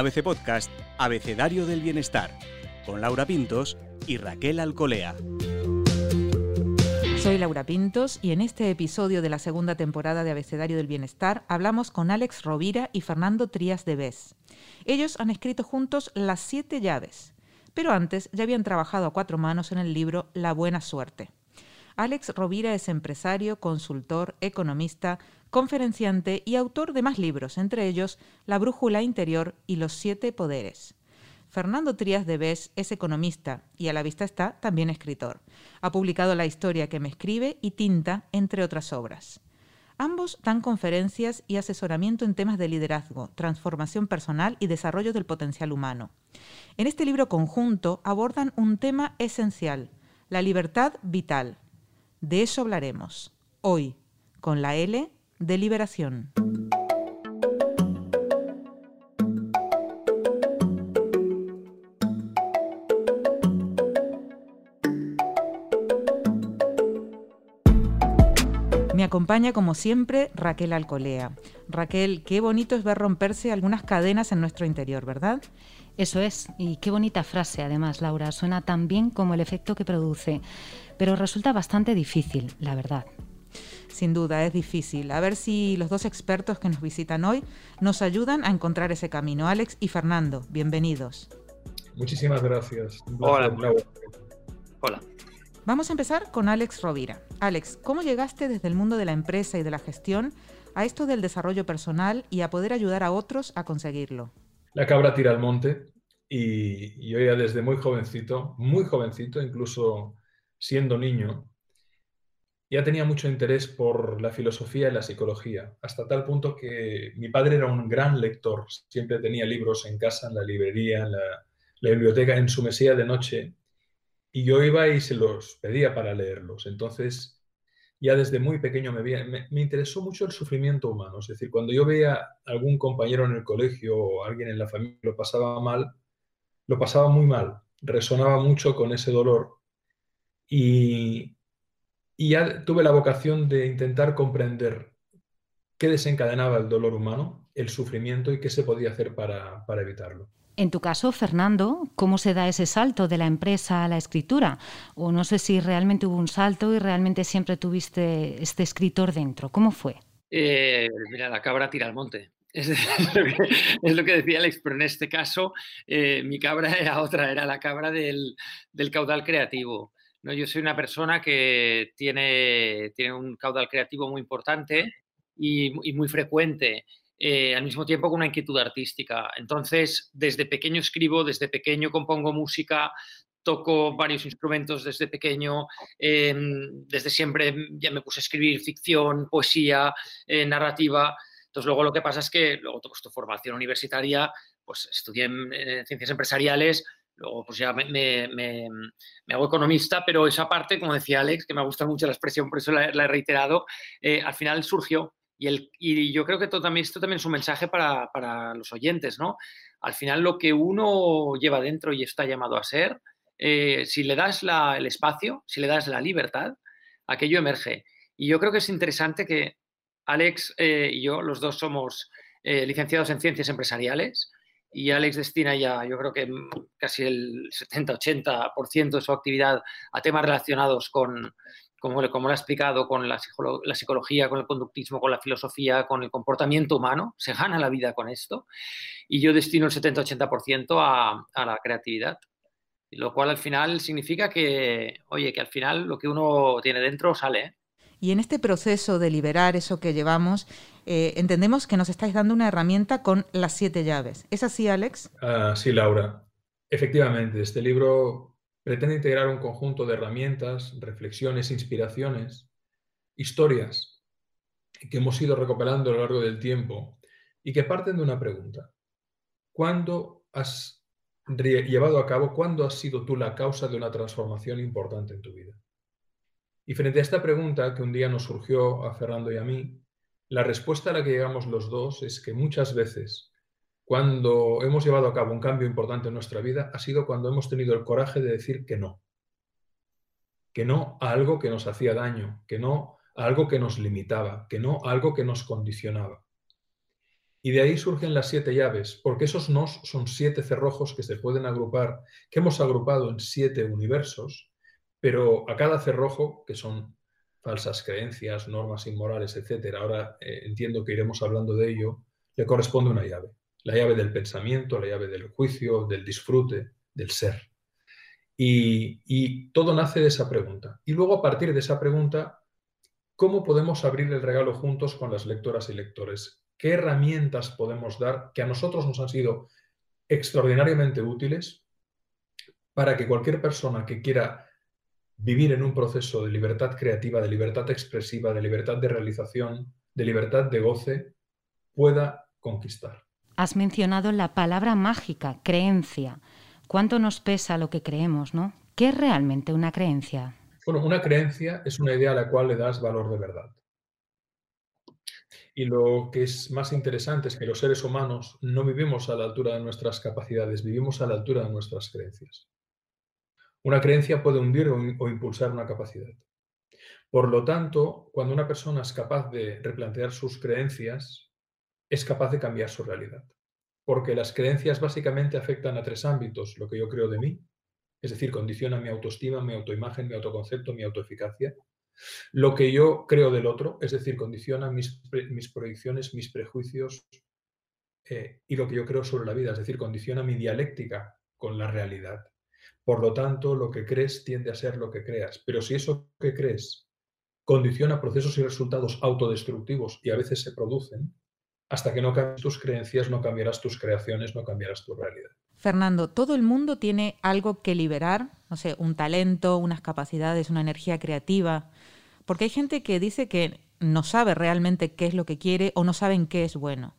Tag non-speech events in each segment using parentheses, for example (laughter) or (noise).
ABC Podcast Abecedario del Bienestar, con Laura Pintos y Raquel Alcolea. Soy Laura Pintos y en este episodio de la segunda temporada de Abecedario del Bienestar hablamos con Alex Rovira y Fernando Trías de Bes. Ellos han escrito juntos Las siete llaves, pero antes ya habían trabajado a cuatro manos en el libro La buena suerte. Alex Rovira es empresario, consultor, economista, conferenciante y autor de más libros, entre ellos La Brújula Interior y Los Siete Poderes. Fernando Trías de Bes es economista y a la vista está también escritor. Ha publicado La historia que me escribe y Tinta, entre otras obras. Ambos dan conferencias y asesoramiento en temas de liderazgo, transformación personal y desarrollo del potencial humano. En este libro conjunto abordan un tema esencial, la libertad vital. De eso hablaremos, hoy, con la L de liberación. Me acompaña como siempre Raquel Alcolea. Raquel, qué bonito es ver romperse algunas cadenas en nuestro interior, ¿verdad? Eso es, y qué bonita frase además, Laura. Suena tan bien como el efecto que produce, pero resulta bastante difícil, la verdad. Sin duda, es difícil. A ver si los dos expertos que nos visitan hoy nos ayudan a encontrar ese camino. Alex y Fernando, bienvenidos. Muchísimas gracias. Hola. Hola. Vamos a empezar con Alex Rovira. Alex, ¿cómo llegaste desde el mundo de la empresa y de la gestión a esto del desarrollo personal y a poder ayudar a otros a conseguirlo? La cabra tira al monte y yo ya desde muy jovencito, muy jovencito, incluso siendo niño, ya tenía mucho interés por la filosofía y la psicología, hasta tal punto que mi padre era un gran lector, siempre tenía libros en casa, en la librería, en la, biblioteca, en su mesilla de noche, y yo iba y se los pedía para leerlos. Entonces, ya desde muy pequeño me, me, interesó mucho el sufrimiento humano. Es decir, cuando yo veía algún compañero en el colegio o alguien en la familia lo pasaba mal, lo pasaba muy mal, resonaba mucho con ese dolor. Y, y ya tuve la vocación de intentar comprender qué desencadenaba el dolor humano, el sufrimiento y qué se podía hacer para, para evitarlo. En tu caso, Fernando, ¿cómo se da ese salto de la empresa a la escritura? O no sé si realmente hubo un salto y realmente siempre tuviste este escritor dentro. ¿Cómo fue? Eh, mira, la cabra tira al monte. (laughs) Es, lo que, decía Alex, pero en este caso eh, mi cabra era otra, era la cabra del, caudal creativo. ¿No? Yo soy una persona que tiene, tiene un caudal creativo muy importante y, y muy frecuente. Eh, al mismo tiempo con una inquietud artística. Entonces, desde pequeño escribo, desde pequeño compongo música, toco varios instrumentos desde pequeño, em, desde siempre ya me puse a escribir ficción, poesía, eh, narrativa. Entonces, luego lo que pasa es que luego tengo tu formación universitaria, pues estudié en, ciencias empresariales, luego pues ya me, hago economista, pero esa parte, como decía Alex, que me gusta mucho la expresión, por eso la, he reiterado, eh, al final surgió y, yo creo que esto también, esto también es un mensaje para, los oyentes, ¿no? Al final lo que uno lleva dentro y está llamado a ser, eh, si le das el espacio, si le das la libertad, aquello emerge. Y yo creo que es interesante que Alex eh, y yo, los dos somos eh, licenciados en ciencias empresariales y Alex destina ya, yo creo que casi el 70-80% de su actividad a temas relacionados con, como, como lo ha explicado, con la, psicología, con el conductismo, con la filosofía, con el comportamiento humano, se gana la vida con esto. Y yo destino el 70-80% a, a la creatividad. Lo cual al final significa que, oye, que al final lo que uno tiene dentro sale. ¿eh? Y en este proceso de liberar eso que llevamos, eh, entendemos que nos estáis dando una herramienta con las siete llaves. ¿Es así, Alex? Ah, sí, Laura. Efectivamente, este libro pretende integrar un conjunto de herramientas, reflexiones, inspiraciones, historias que hemos ido recopilando a lo largo del tiempo y que parten de una pregunta. ¿Cuándo has llevado a cabo, cuándo has sido tú la causa de una transformación importante en tu vida? Y frente a esta pregunta que un día nos surgió a Fernando y a mí, la respuesta a la que llegamos los dos es que muchas veces cuando hemos llevado a cabo un cambio importante en nuestra vida ha sido cuando hemos tenido el coraje de decir que no. Que no a algo que nos hacía daño, que no a algo que nos limitaba, que no a algo que nos condicionaba. Y de ahí surgen las siete llaves, porque esos nos son siete cerrojos que se pueden agrupar, que hemos agrupado en siete universos, pero a cada cerrojo, que son falsas creencias, normas inmorales, etc., ahora eh, entiendo que iremos hablando de ello, le corresponde una llave. La llave del pensamiento, la llave del juicio, del disfrute, del ser. Y, y todo nace de esa pregunta. Y luego a partir de esa pregunta, ¿cómo podemos abrir el regalo juntos con las lectoras y lectores? qué herramientas podemos dar que a nosotros nos han sido extraordinariamente útiles para que cualquier persona que quiera vivir en un proceso de libertad creativa, de libertad expresiva, de libertad de realización, de libertad de goce, pueda conquistar. Has mencionado la palabra mágica, creencia. ¿Cuánto nos pesa lo que creemos, no? ¿Qué es realmente una creencia? Bueno, una creencia es una idea a la cual le das valor de verdad. Y lo que es más interesante es que los seres humanos no vivimos a la altura de nuestras capacidades, vivimos a la altura de nuestras creencias. Una creencia puede hundir o, impulsar una capacidad. Por lo tanto, cuando una persona es capaz de replantear sus creencias, es capaz de cambiar su realidad. Porque las creencias básicamente afectan a tres ámbitos, lo que yo creo de mí, es decir, condiciona mi autoestima, mi autoimagen, mi autoconcepto, mi autoeficacia, lo que yo creo del otro, es decir, condiciona mis, proyecciones, mis prejuicios eh, y lo que yo creo sobre la vida, es decir, condiciona mi dialéctica con la realidad. Por lo tanto, lo que crees tiende a ser lo que creas. Pero si eso que crees condiciona procesos y resultados autodestructivos y a veces se producen, hasta que no cambies tus creencias, no cambiarás tus creaciones, no cambiarás tu realidad. Fernando, todo el mundo tiene algo que liberar, no sé, un talento, unas capacidades, una energía creativa, porque hay gente que dice que no sabe realmente qué es lo que quiere o no saben qué es bueno.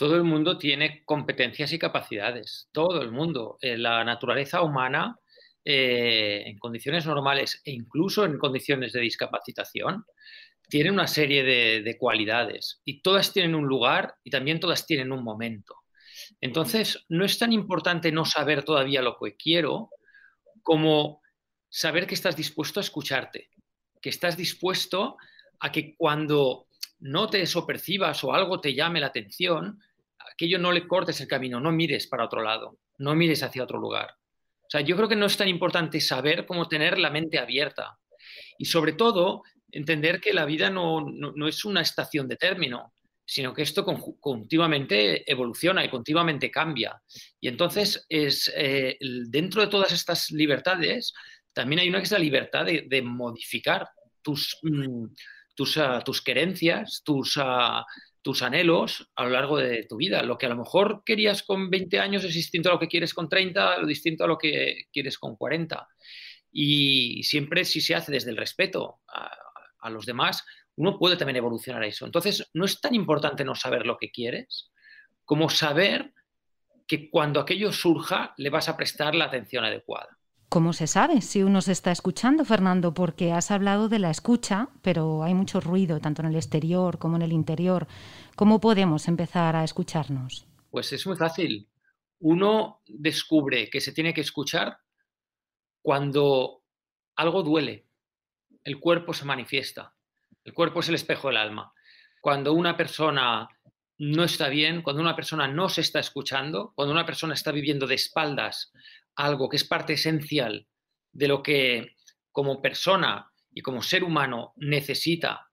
Todo el mundo tiene competencias y capacidades, todo el mundo. Eh, la naturaleza humana, eh, en condiciones normales e incluso en condiciones de discapacitación, tiene una serie de cualidades y todas tienen un lugar y también todas tienen un momento. Entonces, no es tan importante no saber todavía lo que quiero como saber que estás dispuesto a escucharte, que estás dispuesto a que cuando notes o percibas o algo te llame la atención, aquello no le cortes el camino, no mires para otro lado, no mires hacia otro lugar. O sea, yo creo que no es tan importante saber cómo tener la mente abierta y sobre todo entender que la vida no, no es una estación de término, sino que esto continuamente evoluciona y continuamente cambia. Y entonces, es, eh, dentro de todas estas libertades, también hay una que es la libertad de, modificar tus, mm, tus, ah, tus, querencias, tus, ah, tus anhelos a lo largo de tu vida. Lo que a lo mejor querías con 20 años es distinto a lo que quieres con 30, lo distinto a lo que quieres con 40. Y siempre si se hace desde el respeto a, los demás, uno puede también evolucionar a eso. Entonces, no es tan importante no saber lo que quieres como saber que cuando aquello surja le vas a prestar la atención adecuada. ¿Cómo se sabe si uno se está escuchando, Fernando? Porque has hablado de la escucha, pero hay mucho ruido, tanto en el exterior como en el interior. ¿Cómo podemos empezar a escucharnos? Pues es muy fácil. Uno descubre que se tiene que escuchar cuando algo duele, el cuerpo se manifiesta. El cuerpo es el espejo del alma. Cuando una persona no está bien, cuando una persona no se está escuchando, cuando una persona está viviendo de espaldas algo que es parte esencial de lo que como persona y como ser humano necesita,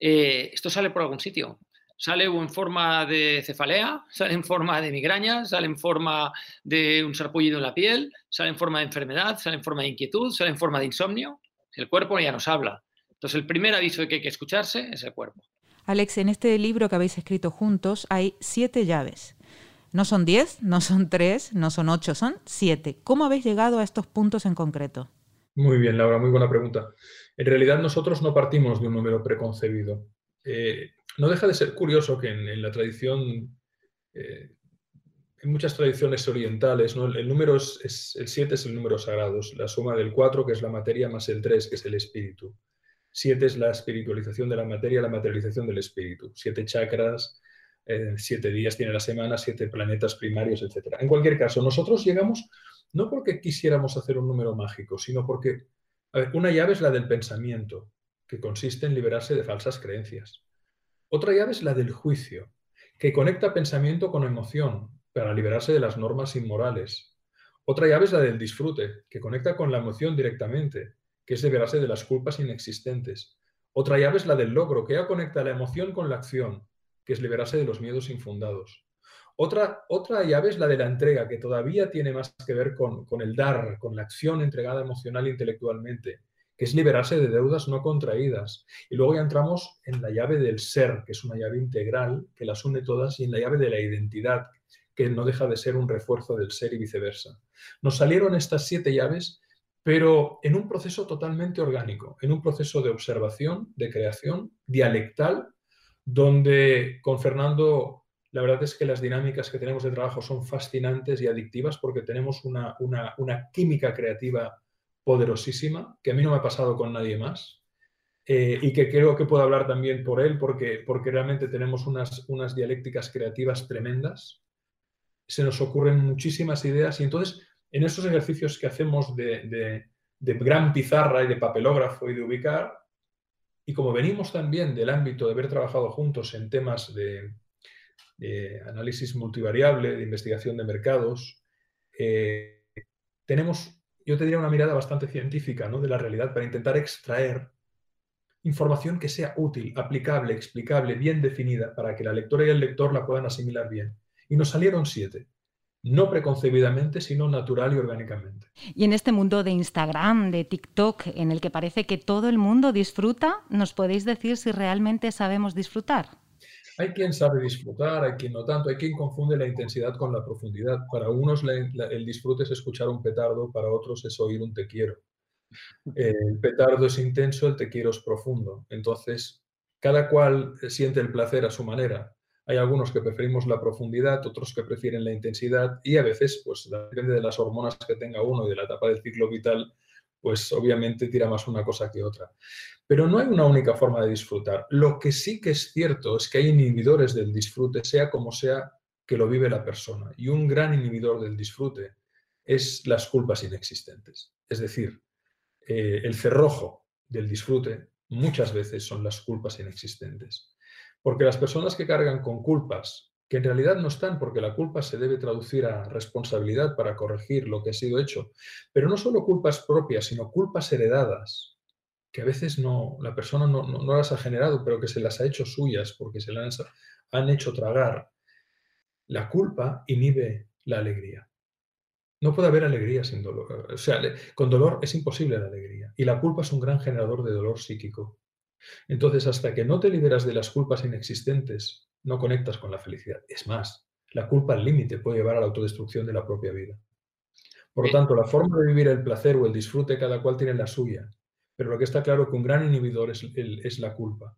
eh, esto sale por algún sitio. Sale en forma de cefalea, sale en forma de migraña, sale en forma de un sarpullido en la piel, sale en forma de enfermedad, sale en forma de inquietud, sale en forma de insomnio. El cuerpo ya nos habla. Entonces, el primer aviso que hay que escucharse es el cuerpo. Alex, en este libro que habéis escrito juntos hay siete llaves. No son diez, no son tres, no son ocho, son siete. ¿Cómo habéis llegado a estos puntos en concreto? Muy bien, Laura, muy buena pregunta. En realidad nosotros no partimos de un número preconcebido. Eh, no deja de ser curioso que en, la tradición, eh, en muchas tradiciones orientales, el número es, el siete es el número sagrado, la suma del cuatro, que es la materia, más el tres, que es el espíritu. Siete es la espiritualización de la materia, la materialización del espíritu. Siete chakras, eh, siete días tiene la semana, siete planetas primarios, etc. En cualquier caso, nosotros llegamos no porque quisiéramos hacer un número mágico, sino porque, una llave es la del pensamiento, que consiste en liberarse de falsas creencias. Otra llave es la del juicio, que conecta pensamiento con emoción para liberarse de las normas inmorales. Otra llave es la del disfrute, que conecta con la emoción directamente, que es liberarse de las culpas inexistentes. Otra llave es la del logro, que ya conecta la emoción con la acción, que es liberarse de los miedos infundados. Otra, otra llave es la de la entrega, que todavía tiene más que ver con, con el dar, con la acción entregada emocional e intelectualmente, que es liberarse de deudas no contraídas. Y luego ya entramos en la llave del ser, que es una llave integral que las une todas, y en la llave de la identidad, que no deja de ser un refuerzo del ser y viceversa. Nos salieron estas siete llaves, pero en un proceso totalmente orgánico, en un proceso de observación, de creación, dialectal, donde con Fernando la verdad es que las dinámicas que tenemos de trabajo son fascinantes y adictivas porque tenemos una, una, química creativa poderosísima que a mí no me ha pasado con nadie más. Eh, y que creo que puedo hablar también por él porque, porque realmente tenemos unas, unas dialécticas creativas tremendas. Se nos ocurren muchísimas ideas y entonces en esos ejercicios que hacemos de, de gran pizarra y de papelógrafo y de ubicar, y como venimos también del ámbito de haber trabajado juntos en temas de, análisis multivariable, de investigación de mercados, eh, tenemos, yo te diría, una mirada bastante científica ¿no? de la realidad para intentar extraer información que sea útil, aplicable, explicable, bien definida, para que la lectora y el lector la puedan asimilar bien. Y nos salieron siete no preconcebidamente, sino natural y orgánicamente. Y en este mundo de Instagram, de TikTok, en el que parece que todo el mundo disfruta, ¿nos podéis decir si realmente sabemos disfrutar? Hay quien sabe disfrutar, hay quien no tanto, hay quien confunde la intensidad con la profundidad. Para unos el disfrute es escuchar un petardo, para otros es oír un te quiero. El petardo es intenso, el te quiero es profundo. Entonces, cada cual siente el placer a su manera. Hay algunos que preferimos la profundidad, otros que prefieren la intensidad y a veces, pues depende de las hormonas que tenga uno y de la etapa del ciclo vital, pues obviamente tira más una cosa que otra. Pero no hay una única forma de disfrutar. Lo que sí que es cierto es que hay inhibidores del disfrute, sea como sea que lo vive la persona. Y un gran inhibidor del disfrute es las culpas inexistentes. Es decir, eh, el cerrojo del disfrute muchas veces son las culpas inexistentes. Porque las personas que cargan con culpas, que en realidad no están, porque la culpa se debe traducir a responsabilidad para corregir lo que ha sido hecho, pero no solo culpas propias, sino culpas heredadas, que a veces no, la persona no, las ha generado, pero que se las ha hecho suyas porque se las han hecho tragar. La culpa inhibe la alegría. No puede haber alegría sin dolor. O sea, con dolor es imposible la alegría. Y la culpa es un gran generador de dolor psíquico. Entonces, hasta que no te liberas de las culpas inexistentes, no conectas con la felicidad. Es más, la culpa al límite puede llevar a la autodestrucción de la propia vida. Por lo tanto, la forma de vivir el placer o el disfrute, cada cual tiene la suya. Pero lo que está claro es que un gran inhibidor es, es la culpa,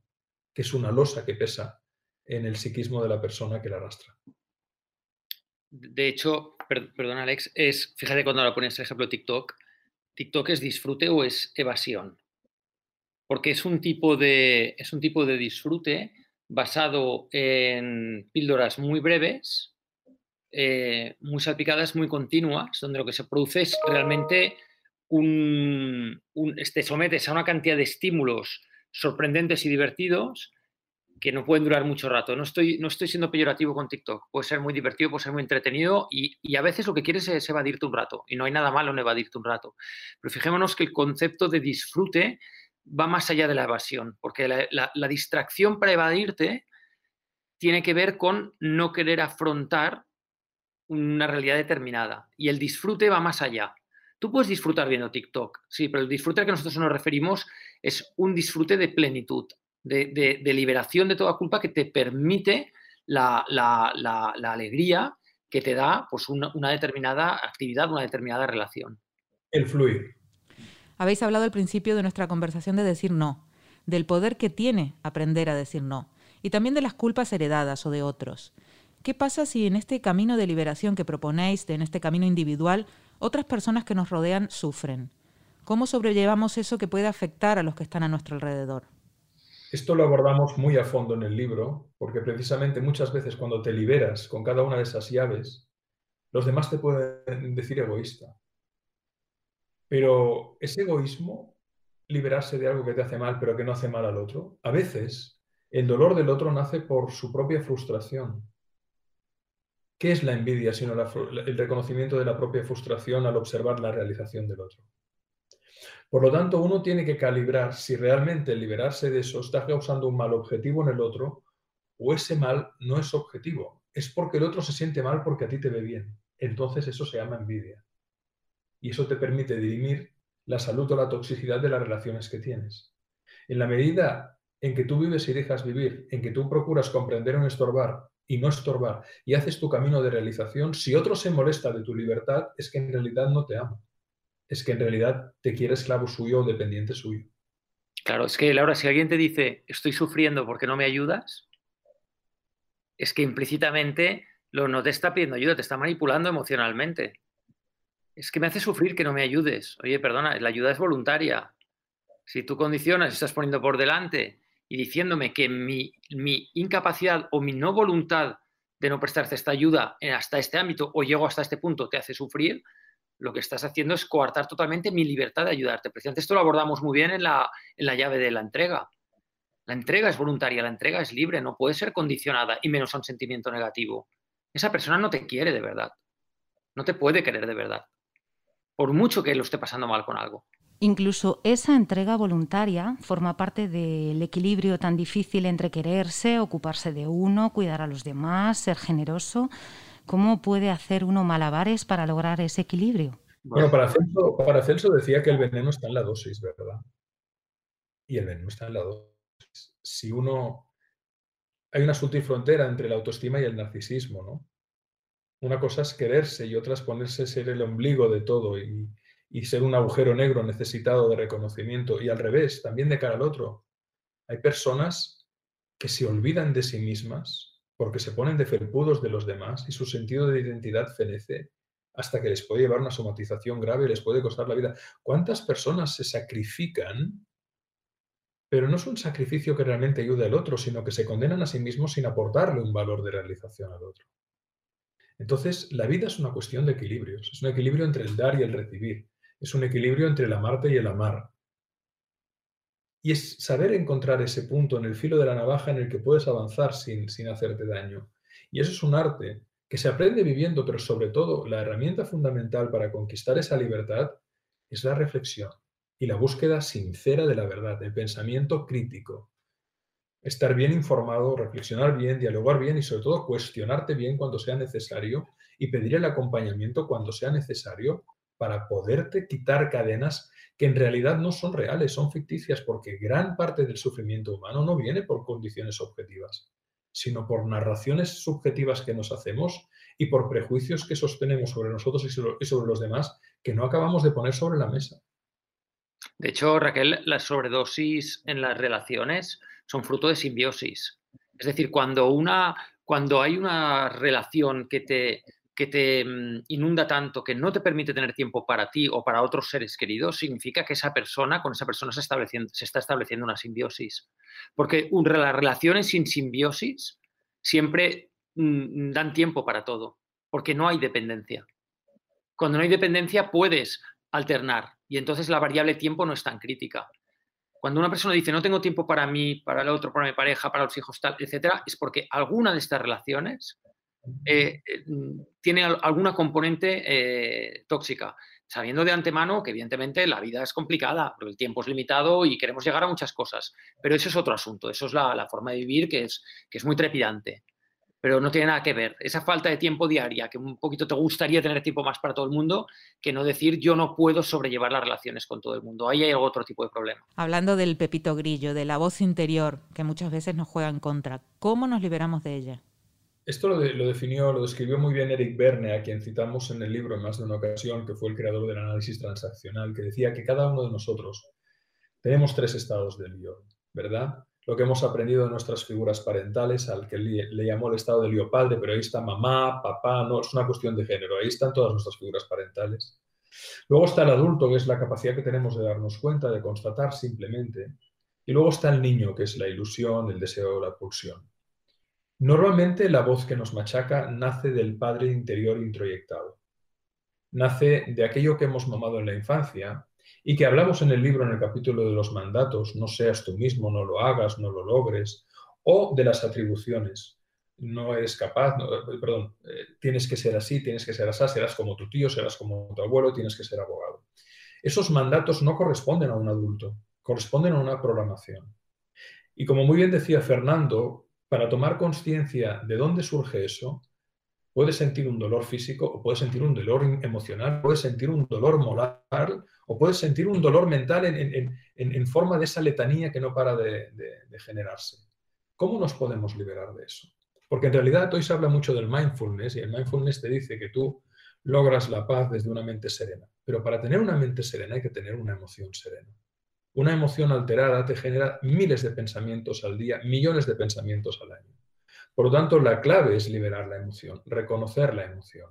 que es una losa que pesa en el psiquismo de la persona que la arrastra. De hecho, perdón Alex, es, fíjate cuando lo pones, por ejemplo, TikTok, TikTok es disfrute o es evasión porque es un tipo de, es un tipo de disfrute basado en píldoras muy breves, eh, muy salpicadas, muy continuas, donde lo que se produce es realmente un, te este, sometes a una cantidad de estímulos sorprendentes y divertidos que no pueden durar mucho rato. No estoy, no estoy siendo peyorativo con TikTok. Puede ser muy divertido, puede ser muy entretenido y, y, a veces lo que quieres es evadirte un rato. Y no hay nada malo en evadirte un rato. Pero fijémonos que el concepto de disfrute va más allá de la evasión, porque la, distracción para evadirte tiene que ver con no querer afrontar una realidad determinada y el disfrute va más allá. Tú puedes disfrutar viendo TikTok, sí, pero el disfrute al que nosotros nos referimos es un disfrute de plenitud, de, liberación de toda culpa que te permite la, alegría que te da pues, una, una determinada actividad, una determinada relación. El fluir. Habéis hablado al principio de nuestra conversación de decir no, del poder que tiene aprender a decir no, y también de las culpas heredadas o de otros. ¿Qué pasa si en este camino de liberación que proponéis, en este camino individual, otras personas que nos rodean sufren? ¿Cómo sobrellevamos eso que puede afectar a los que están a nuestro alrededor? Esto lo abordamos muy a fondo en el libro, porque precisamente muchas veces cuando te liberas con cada una de esas llaves, los demás te pueden decir egoísta. Pero ese egoísmo, liberarse de algo que te hace mal, pero que no hace mal al otro, a veces el dolor del otro nace por su propia frustración. ¿Qué es la envidia sino el reconocimiento de la propia frustración al observar la realización del otro? Por lo tanto, uno tiene que calibrar si realmente liberarse de eso está causando un mal objetivo en el otro o ese mal no es objetivo, es porque el otro se siente mal porque a ti te ve bien. Entonces eso se llama envidia. Y eso te permite dirimir la salud o la toxicidad de las relaciones que tienes. En la medida en que tú vives y dejas vivir, en que tú procuras comprender o no estorbar y no estorbar y haces tu camino de realización, si otro se molesta de tu libertad, es que en realidad no te ama. Es que en realidad te quiere esclavo suyo o dependiente suyo. Claro, es que Laura, si alguien te dice estoy sufriendo porque no me ayudas, es que implícitamente lo no te está pidiendo ayuda, te está manipulando emocionalmente. Es que me hace sufrir que no me ayudes. Oye, perdona, la ayuda es voluntaria. Si tú condicionas, estás poniendo por delante y diciéndome que mi, incapacidad o mi no voluntad de no prestarte esta ayuda hasta este ámbito o llego hasta este punto te hace sufrir, lo que estás haciendo es coartar totalmente mi libertad de ayudarte. Precisamente esto lo abordamos muy bien en la, en la llave de la entrega. La entrega es voluntaria, la entrega es libre, no puede ser condicionada y menos a un sentimiento negativo. Esa persona no te quiere de verdad. No te puede querer de verdad. Por mucho que lo esté pasando mal con algo. Incluso esa entrega voluntaria forma parte del equilibrio tan difícil entre quererse, ocuparse de uno, cuidar a los demás, ser generoso. ¿Cómo puede hacer uno malabares para lograr ese equilibrio? Bueno, para Celso, para Celso decía que el veneno está en la dosis, ¿verdad? Y el veneno está en la dosis si uno... Hay una sutil frontera entre la autoestima y el narcisismo, ¿no? Una cosa es quererse y otra es ponerse ser el ombligo de todo y, ser un agujero negro necesitado de reconocimiento. Y al revés, también de cara al otro. Hay personas que se olvidan de sí mismas porque se ponen de felpudos de los demás y su sentido de identidad fenece hasta que les puede llevar una somatización grave y les puede costar la vida. ¿Cuántas personas se sacrifican pero no es un sacrificio que realmente ayude al otro, sino que se condenan a sí mismos sin aportarle un valor de realización al otro. Entonces, la vida es una cuestión de equilibrios, es un equilibrio entre el dar y el recibir, es un equilibrio entre el amarte y el amar. Y es saber encontrar ese punto en el filo de la navaja en el que puedes avanzar sin, sin hacerte daño. Y eso es un arte que se aprende viviendo, pero sobre todo la herramienta fundamental para conquistar esa libertad es la reflexión y la búsqueda sincera de la verdad, el pensamiento crítico. Estar bien informado, reflexionar bien, dialogar bien y sobre todo cuestionarte bien cuando sea necesario y pedir el acompañamiento cuando sea necesario para poderte quitar cadenas que en realidad no son reales, son ficticias, porque gran parte del sufrimiento humano no viene por condiciones objetivas, sino por narraciones subjetivas que nos hacemos y por prejuicios que sostenemos sobre nosotros y sobre los demás que no acabamos de poner sobre la mesa. De hecho, Raquel, las sobredosis en las relaciones son fruto de simbiosis. Es decir, cuando, una, cuando hay una relación que te, que te mm, inunda tanto que no te permite tener tiempo para ti o para otros seres queridos, significa que esa persona, con esa persona se, se está estableciendo una simbiosis. Porque las relaciones sin simbiosis siempre mm, dan tiempo para todo, porque no hay dependencia. Cuando no hay dependencia puedes alternar y entonces la variable tiempo no es tan crítica. Cuando una persona dice no tengo tiempo para mí, para el otro, para mi pareja, para los hijos, tal, etcétera, es porque alguna de estas relaciones eh, eh, tiene alguna componente eh, tóxica, sabiendo de antemano que evidentemente la vida es complicada, porque el tiempo es limitado y queremos llegar a muchas cosas. Pero eso es otro asunto, eso es la, la forma de vivir que es, que es muy trepidante pero no tiene nada que ver. Esa falta de tiempo diaria, que un poquito te gustaría tener tiempo más para todo el mundo, que no decir yo no puedo sobrellevar las relaciones con todo el mundo. Ahí hay otro tipo de problema. Hablando del pepito grillo, de la voz interior, que muchas veces nos juega en contra, ¿cómo nos liberamos de ella? Esto lo, lo, definió, lo describió muy bien Eric Berne, a quien citamos en el libro en más de una ocasión, que fue el creador del análisis transaccional, que decía que cada uno de nosotros tenemos tres estados del yo, ¿verdad? Lo que hemos aprendido de nuestras figuras parentales, al que le, llamó el estado de lío padre, pero ahí está mamá, papá, no, es una cuestión de género, ahí están todas nuestras figuras parentales. Luego está el adulto, que es la capacidad que tenemos de darnos cuenta, de constatar simplemente. Y luego está el niño, que es la ilusión, el deseo, la pulsión. Normalmente la voz que nos machaca nace del padre interior introyectado. Nace de aquello que hemos mamado en la infancia, y que hablamos en el libro en el capítulo de los mandatos, no seas tú mismo, no lo hagas, no lo logres, o de las atribuciones. no eres capaz, perdón, eh, tienes que ser así, tienes que ser así, serás como tu tío, serás como tu abuelo, tienes que ser abogado. Esos mandatos no corresponden a un adulto, corresponden a una programación. Y como muy bien decía Fernando, para tomar conciencia de dónde surge eso, puedes sentir un dolor físico o puedes sentir un dolor emocional, puedes sentir un dolor moral o puedes sentir un dolor mental en, forma de esa letanía que no para de generarse. ¿Cómo nos podemos liberar de eso? Porque en realidad hoy se habla mucho del mindfulness y el mindfulness te dice que tú logras la paz desde una mente serena. Pero para tener una mente serena hay que tener una emoción serena. Una emoción alterada te genera miles de pensamientos al día, millones de pensamientos al año. Por lo tanto, la clave es liberar la emoción, reconocer la emoción.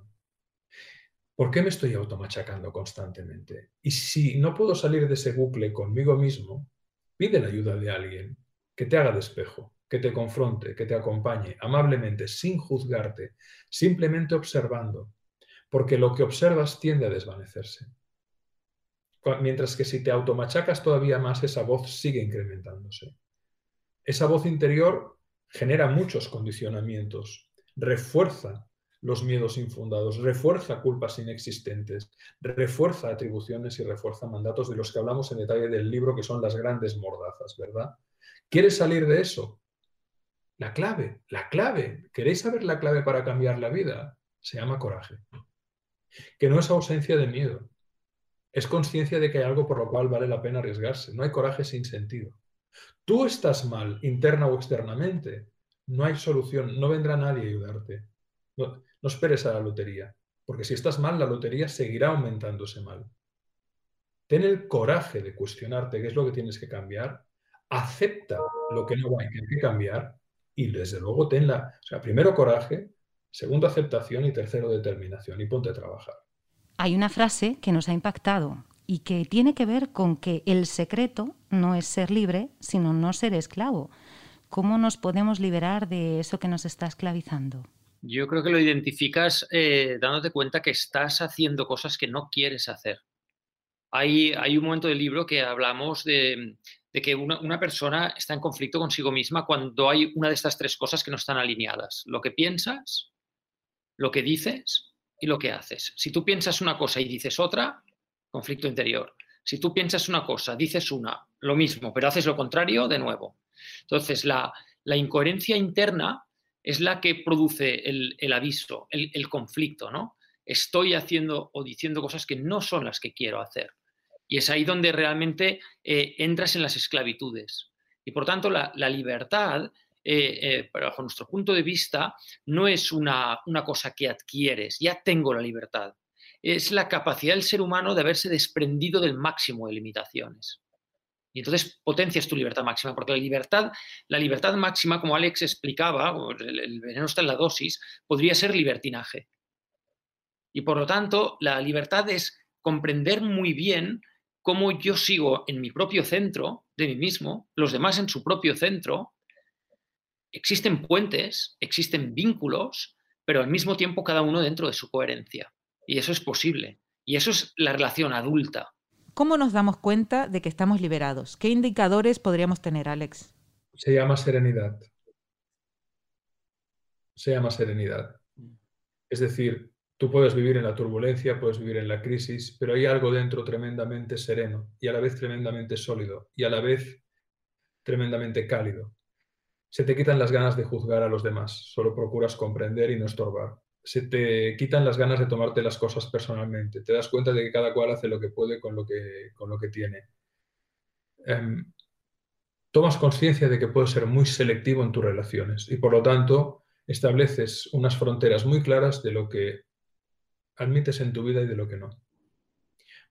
¿Por qué me estoy automachacando constantemente? Y si no puedo salir de ese bucle conmigo mismo, pide la ayuda de alguien que te haga despejo que te confronte, que te acompañe amablemente, sin juzgarte, simplemente observando, porque lo que observas tiende a desvanecerse. Mientras que si te automachacas todavía más, esa voz sigue incrementándose. Esa voz interior genera muchos condicionamientos, refuerza los miedos infundados, refuerza culpas inexistentes, refuerza atribuciones y refuerza mandatos de los que hablamos en detalle del libro, que son las grandes mordazas, ¿verdad? ¿Quieres salir de eso? La clave, la clave. ¿Queréis saber la clave para cambiar la vida? Se llama coraje. Que no es ausencia de miedo. Es conciencia de que hay algo por lo cual vale la pena arriesgarse. No hay coraje sin sentido. Tú estás mal, interna o externamente. No hay solución. No vendrá nadie a ayudarte. No, esperes a la lotería. Porque si estás mal, la lotería seguirá aumentándose mal. Ten el coraje de cuestionarte qué es lo que tienes que cambiar. Acepta lo que no hay que cambiar y desde luego tenla, o sea, primero coraje, segundo aceptación y tercero determinación y ponte a trabajar. Hay una frase que nos ha impactado y que tiene que ver con que el secreto no es ser libre, sino no ser esclavo. ¿Cómo nos podemos liberar de eso que nos está esclavizando? Yo creo que lo identificas eh, dándote cuenta que estás haciendo cosas que no quieres hacer. Hay, hay un momento del libro que hablamos de, de que una, persona está en conflicto consigo misma cuando hay una de estas tres cosas que no están alineadas. Lo que piensas, lo que dices y lo que haces. Si tú piensas una cosa y dices otra, conflicto interior. Si tú piensas una cosa, dices una, lo mismo, pero haces lo contrario, de nuevo. Entonces, la, incoherencia interna es la que produce el, aviso, el, el conflicto, ¿no? Estoy haciendo o diciendo cosas que no son las que quiero hacer. Y es ahí donde realmente eh, entras en las esclavitudes. Y por tanto, la, libertad, eh, eh, bajo nuestro punto de vista, no es una, una cosa que adquieres, ya tengo la libertad. Es la capacidad del ser humano de haberse desprendido del máximo de limitaciones. Y entonces potencias tu libertad máxima, porque la libertad, la libertad máxima, como Alex explicaba, el, el, veneno está en la dosis, podría ser libertinaje. Y por lo tanto, la libertad es comprender muy bien cómo yo sigo en mi propio centro de mí mismo, los demás en su propio centro, existen puentes, existen vínculos, pero al mismo tiempo cada uno dentro de su coherencia. Y eso es posible. Y eso es la relación adulta. ¿Cómo nos damos cuenta de que estamos liberados? ¿Qué indicadores podríamos tener, Alex? Se llama serenidad. Se llama serenidad. Es decir, Tú puedes vivir en la turbulencia, puedes vivir en la crisis, pero hay algo dentro tremendamente sereno y a la vez tremendamente sólido y a la vez tremendamente cálido. Se te quitan las ganas de juzgar a los demás, solo procuras comprender y no estorbar. Se te quitan las ganas de tomarte las cosas personalmente, te das cuenta de que cada cual hace lo que puede con lo que, con lo que tiene. Em, tomas conciencia de que puedes ser muy selectivo en tus relaciones y por lo tanto estableces unas fronteras muy claras de lo que admites en tu vida y de lo que no.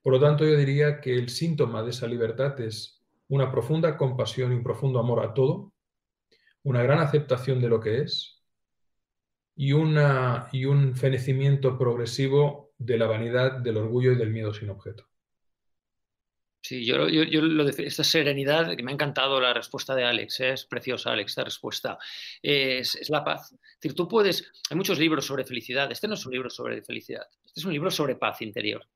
Por lo tanto, yo diría que el síntoma de esa libertad es una profunda compasión y un profundo amor a todo, una gran aceptación de lo que es y, una, y un fenecimiento progresivo de la vanidad, del orgullo y del miedo sin objeto. Sí, yo, yo, lo de esta serenidad, que me ha encantado la respuesta de Alex, ¿eh? es preciosa, Alex, esta respuesta, es, es, la paz. Es decir, tú puedes, hay muchos libros sobre felicidad, este no es un libro sobre felicidad, este es un libro sobre paz interior.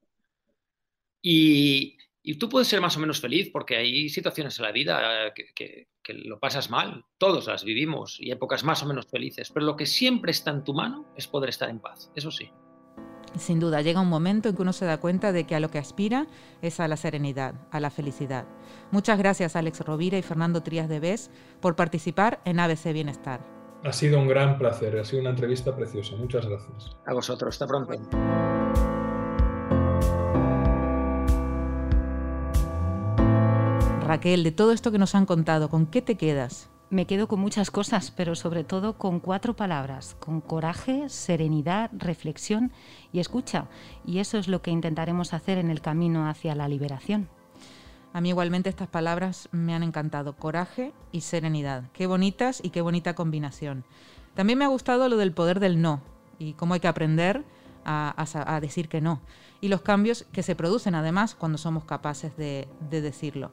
Y, Y tú puedes ser más o menos feliz porque hay situaciones en la vida que, lo pasas mal. Todos las vivimos y épocas más o menos felices. Pero lo que siempre está en tu mano es poder estar en paz. Eso sí. Sin duda, llega un momento en que uno se da cuenta de que a lo que aspira es a la serenidad, a la felicidad. Muchas gracias Alex Rovira y Fernando Trías de Bes por participar en ABC Bienestar. Ha sido un gran placer, ha sido una entrevista preciosa. Muchas gracias. A vosotros, hasta pronto. Raquel, de todo esto que nos han contado, ¿con qué te quedas? Me quedo con muchas cosas, pero sobre todo con cuatro palabras, con coraje, serenidad, reflexión y escucha. Y eso es lo que intentaremos hacer en el camino hacia la liberación. A mí igualmente estas palabras me han encantado, coraje y serenidad. Qué bonitas y qué bonita combinación. También me ha gustado lo del poder del no y cómo hay que aprender a, decir que no. Y los cambios que se producen además cuando somos capaces de decirlo.